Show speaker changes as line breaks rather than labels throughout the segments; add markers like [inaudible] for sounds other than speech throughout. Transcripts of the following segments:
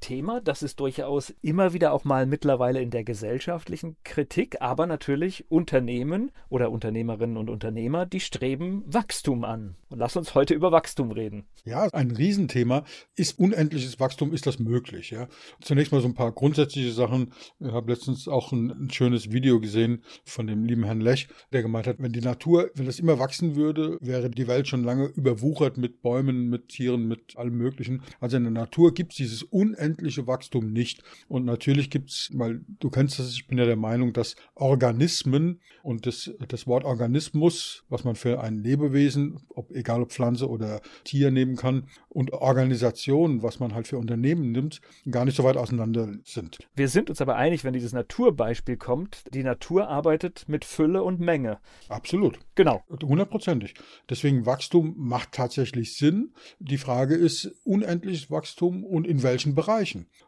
Thema, das ist durchaus immer wieder auch mal mittlerweile in der gesellschaftlichen Kritik, aber natürlich Unternehmen oder Unternehmerinnen und Unternehmer, die streben Wachstum an. Und lass uns heute über Wachstum reden.
Ja, ein Riesenthema. Ist unendliches Wachstum, ist das möglich? Ja? Zunächst mal so ein paar grundsätzliche Sachen. Ich habe letztens auch ein, ein schönes Video gesehen von dem lieben Herrn Lech, der gemeint hat, wenn die Natur, wenn das immer wachsen würde, wäre die Welt schon lange überwuchert mit Bäumen, mit Tieren, mit allem Möglichen. Also in der Natur gibt es dieses unendliche Wachstum nicht. Und natürlich gibt es, weil du kennst das, ich bin ja der Meinung, dass Organismen und das, das Wort Organismus, was man für ein Lebewesen, ob egal ob Pflanze oder Tier nehmen kann, und Organisation, was man halt für Unternehmen nimmt, gar nicht so weit auseinander sind.
Wir sind uns aber einig, wenn dieses Naturbeispiel kommt, die Natur arbeitet mit Fülle und Menge.
Absolut.
Genau.
Hundertprozentig. Deswegen Wachstum macht tatsächlich Sinn. Die Frage ist unendliches Wachstum und in welchen Bereichen.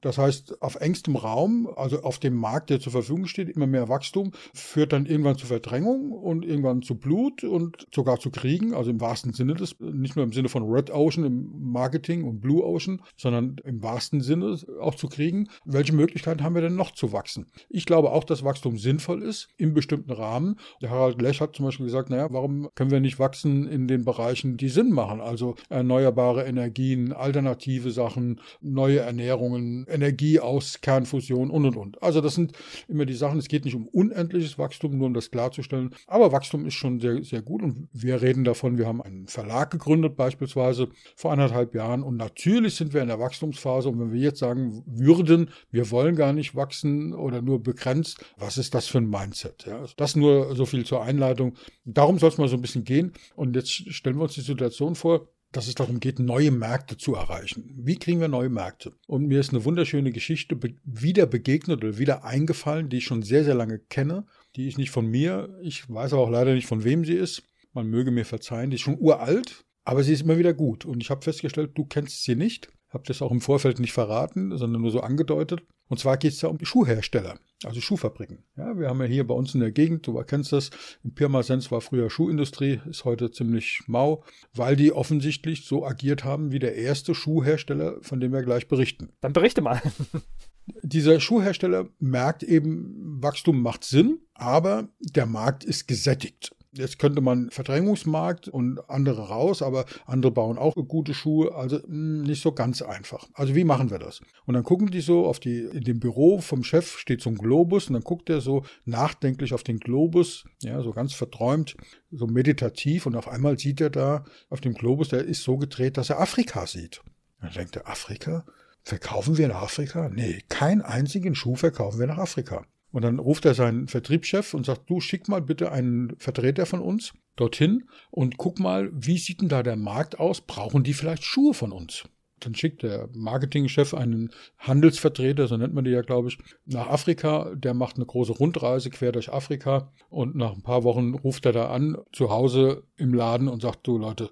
Das heißt, auf engstem Raum, also auf dem Markt, der zur Verfügung steht, immer mehr Wachstum, führt dann irgendwann zu Verdrängung und irgendwann zu Blut und sogar zu Kriegen, also im wahrsten Sinne des, nicht nur im Sinne von Red Ocean im Marketing und Blue Ocean, sondern im wahrsten Sinne auch zu kriegen. Welche Möglichkeiten haben wir denn noch zu wachsen? Ich glaube auch, dass Wachstum sinnvoll ist im bestimmten Rahmen. Der Harald Lech hat zum Beispiel gesagt, naja, warum können wir nicht wachsen in den Bereichen, die Sinn machen? Also erneuerbare Energien, alternative Sachen, neue Ernährungen, Energie aus Kernfusion und und und. Also das sind immer die Sachen. Es geht nicht um unendliches Wachstum, nur um das klarzustellen. Aber Wachstum ist schon sehr, sehr gut und wir reden davon, wir haben einen Verlag gegründet beispielsweise vor anderthalb Jahren und natürlich sind wir in der Wachstumsphase und wenn wir jetzt sagen würden, wir wollen gar nicht wachsen oder nur begrenzt, was ist das für ein Mindset? Ja? Das nur so viel zur Einleitung. Darum soll es mal so ein bisschen gehen und jetzt stellen wir uns die Situation vor, dass es darum geht, neue Märkte zu erreichen. Wie kriegen wir neue Märkte? Und mir ist eine wunderschöne Geschichte wieder begegnet oder wieder eingefallen, die ich schon sehr, sehr lange kenne. Die ist nicht von mir. Ich weiß aber auch leider nicht, von wem sie ist. Man möge mir verzeihen. Die ist schon uralt, aber sie ist immer wieder gut. Und ich habe festgestellt, du kennst sie nicht. Habe das auch im Vorfeld nicht verraten, sondern nur so angedeutet. Und zwar geht es da um Schuhhersteller, also Schuhfabriken. Ja, wir haben ja hier bei uns in der Gegend, du erkennst das, in Pirmasens war früher Schuhindustrie, ist heute ziemlich mau, weil die offensichtlich so agiert haben wie der erste Schuhhersteller, von dem wir gleich berichten.
Dann berichte mal. [laughs]
Dieser Schuhhersteller merkt eben, Wachstum macht Sinn, aber der Markt ist gesättigt. Jetzt könnte man Verdrängungsmarkt und andere raus, aber andere bauen auch gute Schuhe, also hm, nicht so ganz einfach. Also wie machen wir das? Und dann gucken die so auf die, in dem Büro vom Chef steht so ein Globus und dann guckt er so nachdenklich auf den Globus, ja, so ganz verträumt, so meditativ und auf einmal sieht er da auf dem Globus, der ist so gedreht, dass er Afrika sieht. Dann denkt er, Afrika? Verkaufen wir nach Afrika? Nee, keinen einzigen Schuh verkaufen wir nach Afrika. Und dann ruft er seinen Vertriebschef und sagt, du schick mal bitte einen Vertreter von uns dorthin und guck mal, wie sieht denn da der Markt aus? Brauchen die vielleicht Schuhe von uns? Dann schickt der Marketingchef einen Handelsvertreter, so nennt man die ja, glaube ich, nach Afrika. Der macht eine große Rundreise quer durch Afrika und nach ein paar Wochen ruft er da an, zu Hause im Laden und sagt, du Leute,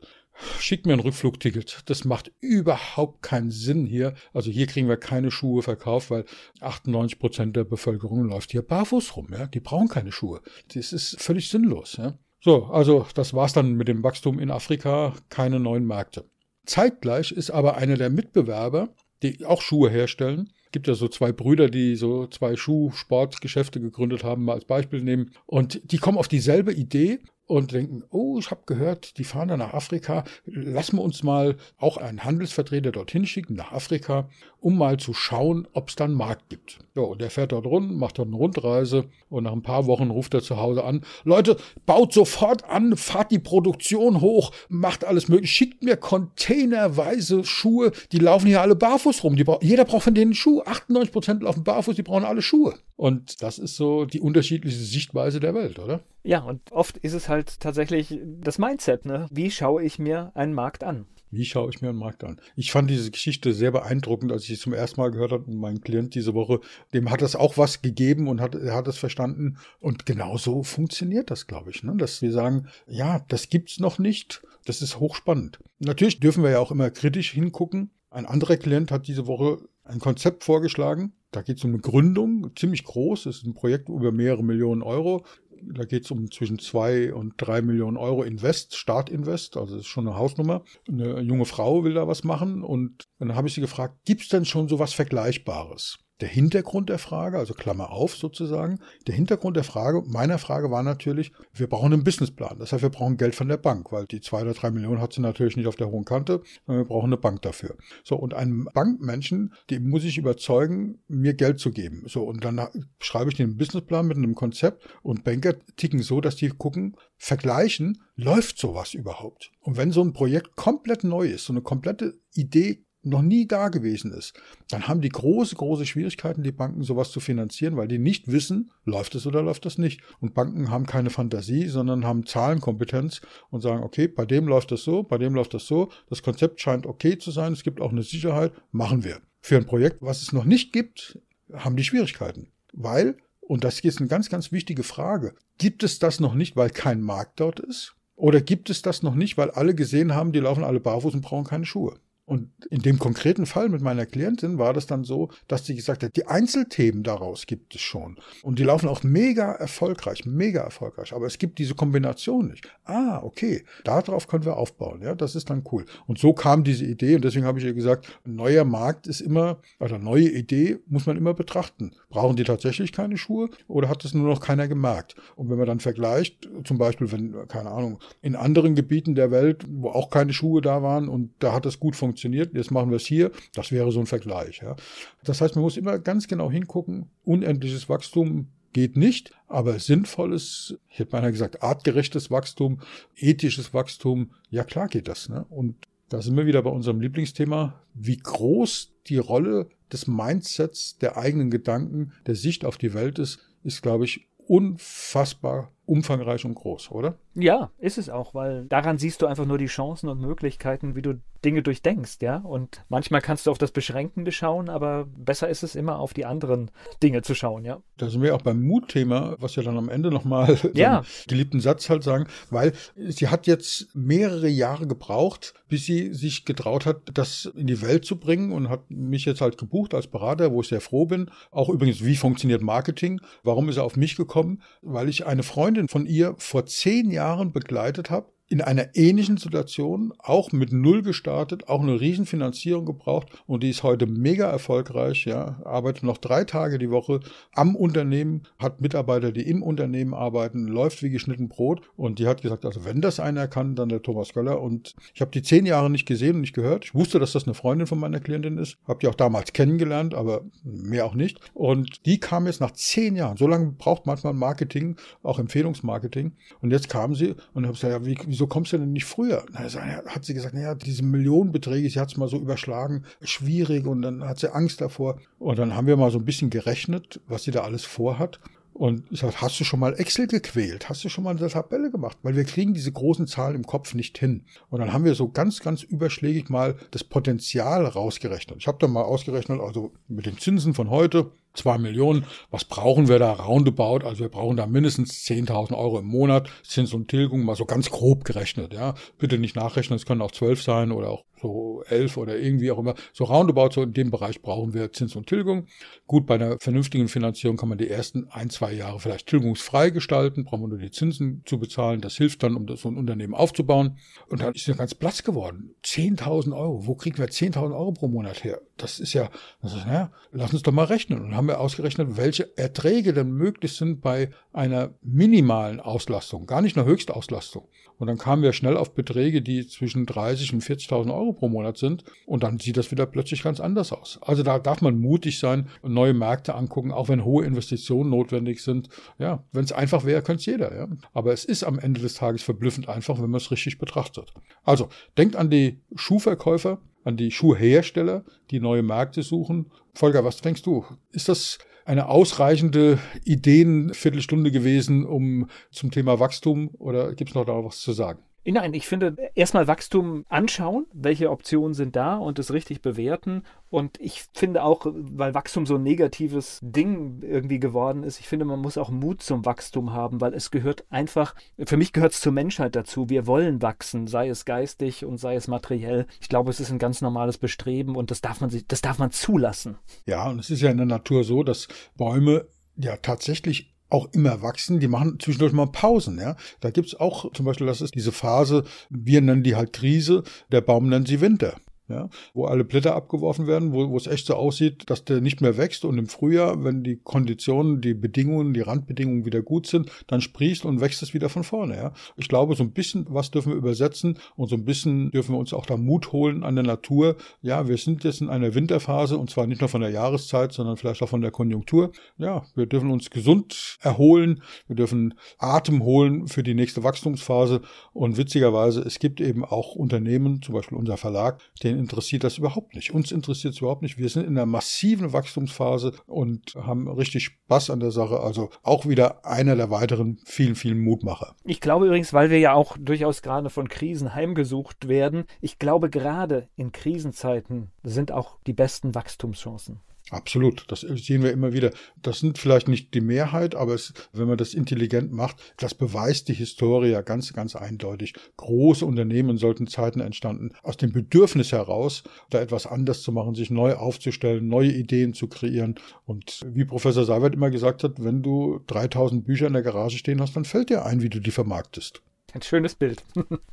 Schickt mir ein Rückflugticket. Das macht überhaupt keinen Sinn hier. Also hier kriegen wir keine Schuhe verkauft, weil 98 Prozent der Bevölkerung läuft hier barfuß rum. Ja? Die brauchen keine Schuhe. Das ist völlig sinnlos. Ja? So, also das war's dann mit dem Wachstum in Afrika. Keine neuen Märkte. Zeitgleich ist aber einer der Mitbewerber, die auch Schuhe herstellen, gibt ja so zwei Brüder, die so zwei Schuhsportgeschäfte gegründet haben, mal als Beispiel nehmen. Und die kommen auf dieselbe Idee und denken, oh, ich habe gehört, die fahren da nach Afrika. Lassen wir uns mal auch einen Handelsvertreter dorthin schicken, nach Afrika, um mal zu schauen, ob es da einen Markt gibt. So, und der fährt dort rund, macht dort eine Rundreise und nach ein paar Wochen ruft er zu Hause an, Leute, baut sofort an, fahrt die Produktion hoch, macht alles möglich, schickt mir containerweise Schuhe, die laufen hier alle barfuß rum. Die, jeder braucht von denen Schuhe, 98% laufen barfuß, die brauchen alle Schuhe. Und das ist so die unterschiedliche Sichtweise der Welt, oder?
Ja, und oft ist es halt tatsächlich das Mindset, ne? Wie schaue ich mir einen Markt an?
Wie schaue ich mir einen Markt an? Ich fand diese Geschichte sehr beeindruckend, als ich es zum ersten Mal gehört habe. Und mein Klient diese Woche, dem hat das auch was gegeben und hat, er hat es verstanden. Und genau so funktioniert das, glaube ich. Ne? Dass wir sagen, ja, das gibt's noch nicht. Das ist hochspannend. Natürlich dürfen wir ja auch immer kritisch hingucken. Ein anderer Klient hat diese Woche ein Konzept vorgeschlagen. Da geht es um eine Gründung, ziemlich groß. Es ist ein Projekt über mehrere Millionen Euro da geht es um zwischen zwei und drei Millionen Euro Invest, Startinvest, also das ist schon eine Hausnummer. Eine junge Frau will da was machen und dann habe ich sie gefragt, gibt es denn schon so was Vergleichbares? Der Hintergrund der Frage, also Klammer auf sozusagen, der Hintergrund der Frage, meiner Frage war natürlich, wir brauchen einen Businessplan. Das heißt, wir brauchen Geld von der Bank, weil die zwei oder drei Millionen hat sie natürlich nicht auf der hohen Kante, sondern wir brauchen eine Bank dafür. So, und einem Bankmenschen, dem muss ich überzeugen, mir Geld zu geben. So, und dann schreibe ich den Businessplan mit einem Konzept und Banker ticken so, dass die gucken, vergleichen, läuft sowas überhaupt? Und wenn so ein Projekt komplett neu ist, so eine komplette Idee noch nie da gewesen ist, dann haben die große, große Schwierigkeiten, die Banken sowas zu finanzieren, weil die nicht wissen, läuft es oder läuft das nicht. Und Banken haben keine Fantasie, sondern haben Zahlenkompetenz und sagen, okay, bei dem läuft das so, bei dem läuft das so, das Konzept scheint okay zu sein, es gibt auch eine Sicherheit, machen wir. Für ein Projekt, was es noch nicht gibt, haben die Schwierigkeiten. Weil, und das ist eine ganz, ganz wichtige Frage, gibt es das noch nicht, weil kein Markt dort ist? Oder gibt es das noch nicht, weil alle gesehen haben, die laufen alle barfuß und brauchen keine Schuhe? Und in dem konkreten Fall mit meiner Klientin war das dann so, dass sie gesagt hat, die Einzelthemen daraus gibt es schon. Und die laufen auch mega erfolgreich, mega erfolgreich. Aber es gibt diese Kombination nicht. Ah, okay, darauf können wir aufbauen. Ja, das ist dann cool. Und so kam diese Idee. Und deswegen habe ich ihr gesagt, ein neuer Markt ist immer, oder neue Idee muss man immer betrachten. Brauchen die tatsächlich keine Schuhe oder hat es nur noch keiner gemerkt? Und wenn man dann vergleicht, zum Beispiel, wenn, keine Ahnung, in anderen Gebieten der Welt, wo auch keine Schuhe da waren und da hat es gut funktioniert, funktioniert, jetzt machen wir es hier. Das wäre so ein Vergleich. Ja. Das heißt, man muss immer ganz genau hingucken, unendliches Wachstum geht nicht, aber sinnvolles, ich hätte beinahe gesagt, artgerechtes Wachstum, ethisches Wachstum, ja klar geht das. Ne? Und da sind wir wieder bei unserem Lieblingsthema, wie groß die Rolle des Mindsets, der eigenen Gedanken, der Sicht auf die Welt ist, ist, glaube ich, unfassbar umfangreich und groß, oder?
Ja, ist es auch, weil daran siehst du einfach nur die Chancen und Möglichkeiten, wie du Dinge durchdenkst, ja. Und manchmal kannst du auf das Beschränkende schauen, aber besser ist es immer auf die anderen Dinge zu schauen, ja.
Da sind wir auch beim Mutthema, was wir dann am Ende nochmal [laughs] ja. geliebten Satz halt sagen, weil sie hat jetzt mehrere Jahre gebraucht, bis sie sich getraut hat, das in die Welt zu bringen und hat mich jetzt halt gebucht als Berater, wo ich sehr froh bin. Auch übrigens, wie funktioniert Marketing? Warum ist er auf mich gekommen? Weil ich eine Freundin von ihr vor zehn Jahren begleitet habe in einer ähnlichen Situation, auch mit Null gestartet, auch eine Riesenfinanzierung gebraucht und die ist heute mega erfolgreich, ja, arbeitet noch drei Tage die Woche am Unternehmen, hat Mitarbeiter, die im Unternehmen arbeiten, läuft wie geschnitten Brot und die hat gesagt, also wenn das einer kann, dann der Thomas Göller und ich habe die zehn Jahre nicht gesehen und nicht gehört. Ich wusste, dass das eine Freundin von meiner Klientin ist, habe die auch damals kennengelernt, aber mehr auch nicht und die kam jetzt nach zehn Jahren, so lange braucht manchmal Marketing, auch Empfehlungsmarketing und jetzt kam sie und habe gesagt, ja, wie, wieso kommst du denn nicht früher? Na, hat sie gesagt, naja, diese Millionenbeträge, sie hat es mal so überschlagen, schwierig und dann hat sie Angst davor. Und dann haben wir mal so ein bisschen gerechnet, was sie da alles vorhat. Und ich sage, hast du schon mal Excel gequält? Hast du schon mal eine Tabelle gemacht? Weil wir kriegen diese großen Zahlen im Kopf nicht hin. Und dann haben wir so ganz, ganz überschlägig mal das Potenzial rausgerechnet. Ich habe dann mal ausgerechnet, also mit den Zinsen von heute, zwei Millionen. Was brauchen wir da roundabout? Also wir brauchen da mindestens 10.000 Euro im Monat Zins und Tilgung, mal so ganz grob gerechnet. Ja, bitte nicht nachrechnen, es können auch zwölf sein oder auch so elf oder irgendwie auch immer. So roundabout, so in dem Bereich brauchen wir Zins und Tilgung. Gut, bei einer vernünftigen Finanzierung kann man die ersten ein, zwei Jahre vielleicht tilgungsfrei gestalten, brauchen wir nur die Zinsen zu bezahlen. Das hilft dann, um so ein Unternehmen aufzubauen. Und dann ist ja ganz Platz geworden. 10.000 Euro. Wo kriegen wir 10.000 Euro pro Monat her? Das ist ja, das ist, naja, lass uns doch mal rechnen. Und haben wir ausgerechnet, welche Erträge denn möglich sind bei einer minimalen Auslastung, gar nicht einer Höchstauslastung. Und dann kamen wir schnell auf Beträge, die zwischen 30 und 40.000 Euro pro Monat sind. Und dann sieht das wieder plötzlich ganz anders aus. Also da darf man mutig sein und neue Märkte angucken, auch wenn hohe Investitionen notwendig sind. Ja, wenn es einfach wäre, könnte es jeder. Ja. Aber es ist am Ende des Tages verblüffend einfach, wenn man es richtig betrachtet. Also denkt an die Schuhverkäufer, an die Schuhhersteller, die neue Märkte suchen. Volker, was denkst du? Ist das eine ausreichende Ideenviertelstunde gewesen, um zum Thema Wachstum oder gibt es noch da was zu sagen?
Nein, ich finde, erstmal Wachstum anschauen, welche Optionen sind da und es richtig bewerten. Und ich finde auch, weil Wachstum so ein negatives Ding irgendwie geworden ist, ich finde, man muss auch Mut zum Wachstum haben, weil es gehört einfach, für mich gehört es zur Menschheit dazu. Wir wollen wachsen, sei es geistig und sei es materiell. Ich glaube, es ist ein ganz normales Bestreben und das darf man sich, das darf man zulassen.
Ja, und es ist ja in der Natur so, dass Bäume ja tatsächlich auch immer wachsen. Die machen zwischendurch mal Pausen. Ja, da gibt's auch zum Beispiel, das ist diese Phase. Wir nennen die halt Krise. Der Baum nennt sie Winter ja, wo alle Blätter abgeworfen werden, wo, wo es echt so aussieht, dass der nicht mehr wächst und im Frühjahr, wenn die Konditionen, die Bedingungen, die Randbedingungen wieder gut sind, dann sprießt und wächst es wieder von vorne. Ja. Ich glaube, so ein bisschen was dürfen wir übersetzen und so ein bisschen dürfen wir uns auch da Mut holen an der Natur. Ja, wir sind jetzt in einer Winterphase und zwar nicht nur von der Jahreszeit, sondern vielleicht auch von der Konjunktur. Ja, wir dürfen uns gesund erholen, wir dürfen Atem holen für die nächste Wachstumsphase und witzigerweise, es gibt eben auch Unternehmen, zum Beispiel unser Verlag, den interessiert das überhaupt nicht. Uns interessiert es überhaupt nicht. Wir sind in einer massiven Wachstumsphase und haben richtig Spaß an der Sache. Also auch wieder einer der weiteren vielen, vielen Mutmacher.
Ich glaube übrigens, weil wir ja auch durchaus gerade von Krisen heimgesucht werden, ich glaube gerade in Krisenzeiten sind auch die besten Wachstumschancen.
Absolut, das sehen wir immer wieder. Das sind vielleicht nicht die Mehrheit, aber es, wenn man das intelligent macht, das beweist die Historie ja ganz, ganz eindeutig. Große Unternehmen sollten Zeiten entstanden aus dem Bedürfnis heraus, da etwas anders zu machen, sich neu aufzustellen, neue Ideen zu kreieren. Und wie Professor Seibert immer gesagt hat, wenn du 3000 Bücher in der Garage stehen hast, dann fällt dir ein, wie du die vermarktest.
Ein schönes Bild.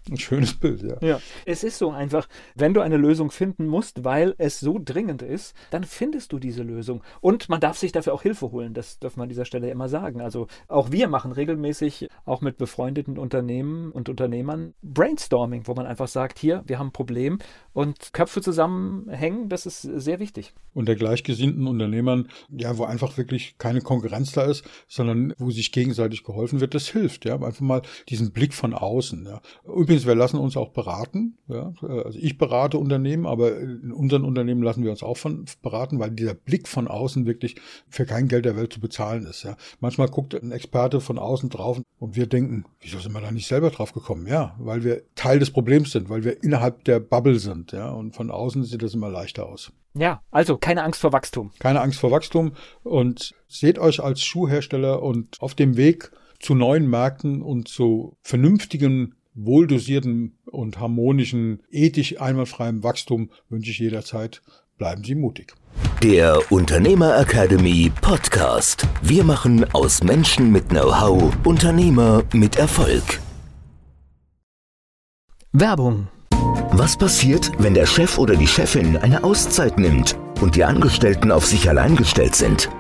Ein schönes Bild, ja.
ja. Es ist so einfach, wenn du eine Lösung finden musst, weil es so dringend ist, dann findest du diese Lösung. Und man darf sich dafür auch Hilfe holen. Das darf man an dieser Stelle immer sagen. Also auch wir machen regelmäßig, auch mit befreundeten Unternehmen und Unternehmern, Brainstorming, wo man einfach sagt, hier, wir haben ein Problem und Köpfe zusammenhängen, das ist sehr wichtig.
Und der gleichgesinnten Unternehmern, ja, wo einfach wirklich keine Konkurrenz da ist, sondern wo sich gegenseitig geholfen wird, das hilft. Ja, einfach mal diesen Blick von von außen. Ja. Übrigens, wir lassen uns auch beraten. Ja. Also ich berate Unternehmen, aber in unseren Unternehmen lassen wir uns auch von beraten, weil dieser Blick von außen wirklich für kein Geld der Welt zu bezahlen ist. Ja. Manchmal guckt ein Experte von außen drauf und wir denken, wieso sind wir da nicht selber drauf gekommen? Ja, weil wir Teil des Problems sind, weil wir innerhalb der Bubble sind. Ja. Und von außen sieht das immer leichter aus.
Ja, also keine Angst vor Wachstum.
Keine Angst vor Wachstum und seht euch als Schuhhersteller und auf dem Weg zu neuen Märkten und zu vernünftigen, wohldosierten und harmonischen, ethisch einwandfreiem Wachstum wünsche ich jederzeit. Bleiben Sie mutig.
Der Unternehmer Academy Podcast. Wir machen aus Menschen mit Know-how Unternehmer mit Erfolg.
Werbung.
Was passiert, wenn der Chef oder die Chefin eine Auszeit nimmt? und die Angestellten auf sich allein gestellt sind.